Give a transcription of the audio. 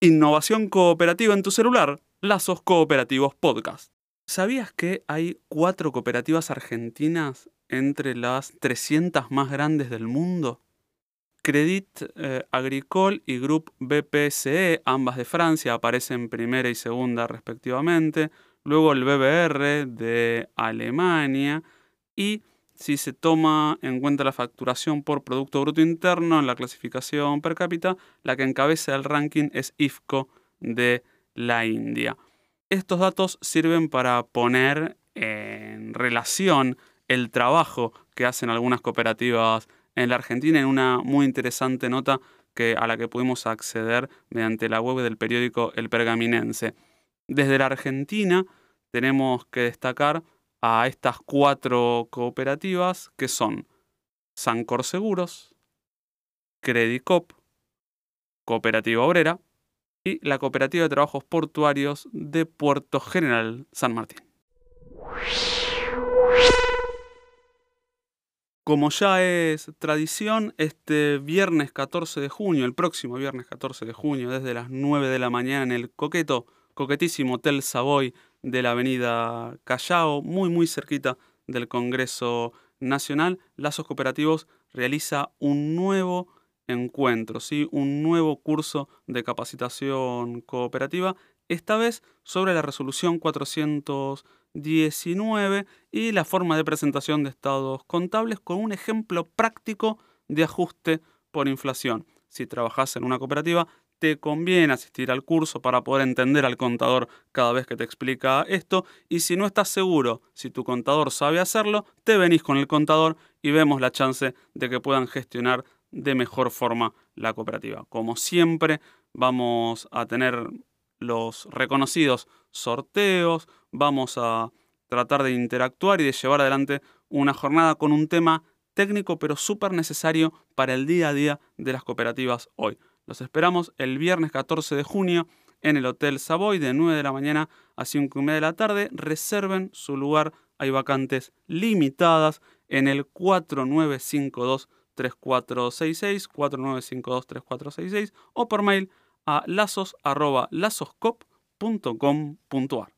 Innovación cooperativa en tu celular, Lazos Cooperativos Podcast. ¿Sabías que hay cuatro cooperativas argentinas entre las 300 más grandes del mundo? Credit eh, Agricole y Group BPCE, ambas de Francia, aparecen primera y segunda respectivamente. Luego el BBR de Alemania y si se toma en cuenta la facturación por Producto Bruto Interno en la clasificación per cápita, la que encabeza el ranking es IFCO de la India. Estos datos sirven para poner en relación el trabajo que hacen algunas cooperativas en la Argentina en una muy interesante nota que, a la que pudimos acceder mediante la web del periódico El Pergaminense. Desde la Argentina tenemos que destacar a estas cuatro cooperativas que son Sancor Seguros, Credicop, Cooperativa Obrera y la Cooperativa de Trabajos Portuarios de Puerto General San Martín. Como ya es tradición, este viernes 14 de junio, el próximo viernes 14 de junio, desde las 9 de la mañana en el coqueto, coquetísimo Hotel Savoy de la avenida Callao, muy muy cerquita del Congreso Nacional, Lazos Cooperativos realiza un nuevo encuentro, ¿sí? un nuevo curso de capacitación cooperativa, esta vez sobre la resolución 419 y la forma de presentación de estados contables con un ejemplo práctico de ajuste por inflación. Si trabajas en una cooperativa, te conviene asistir al curso para poder entender al contador cada vez que te explica esto. Y si no estás seguro si tu contador sabe hacerlo, te venís con el contador y vemos la chance de que puedan gestionar de mejor forma la cooperativa. Como siempre, vamos a tener los reconocidos sorteos, vamos a tratar de interactuar y de llevar adelante una jornada con un tema técnico pero súper necesario para el día a día de las cooperativas hoy. Los esperamos el viernes 14 de junio en el Hotel Savoy de 9 de la mañana a 5 y media de la tarde. Reserven su lugar, hay vacantes limitadas en el 4952 3466 4952 3466 o por mail a lazos.lazoscop.com.ar.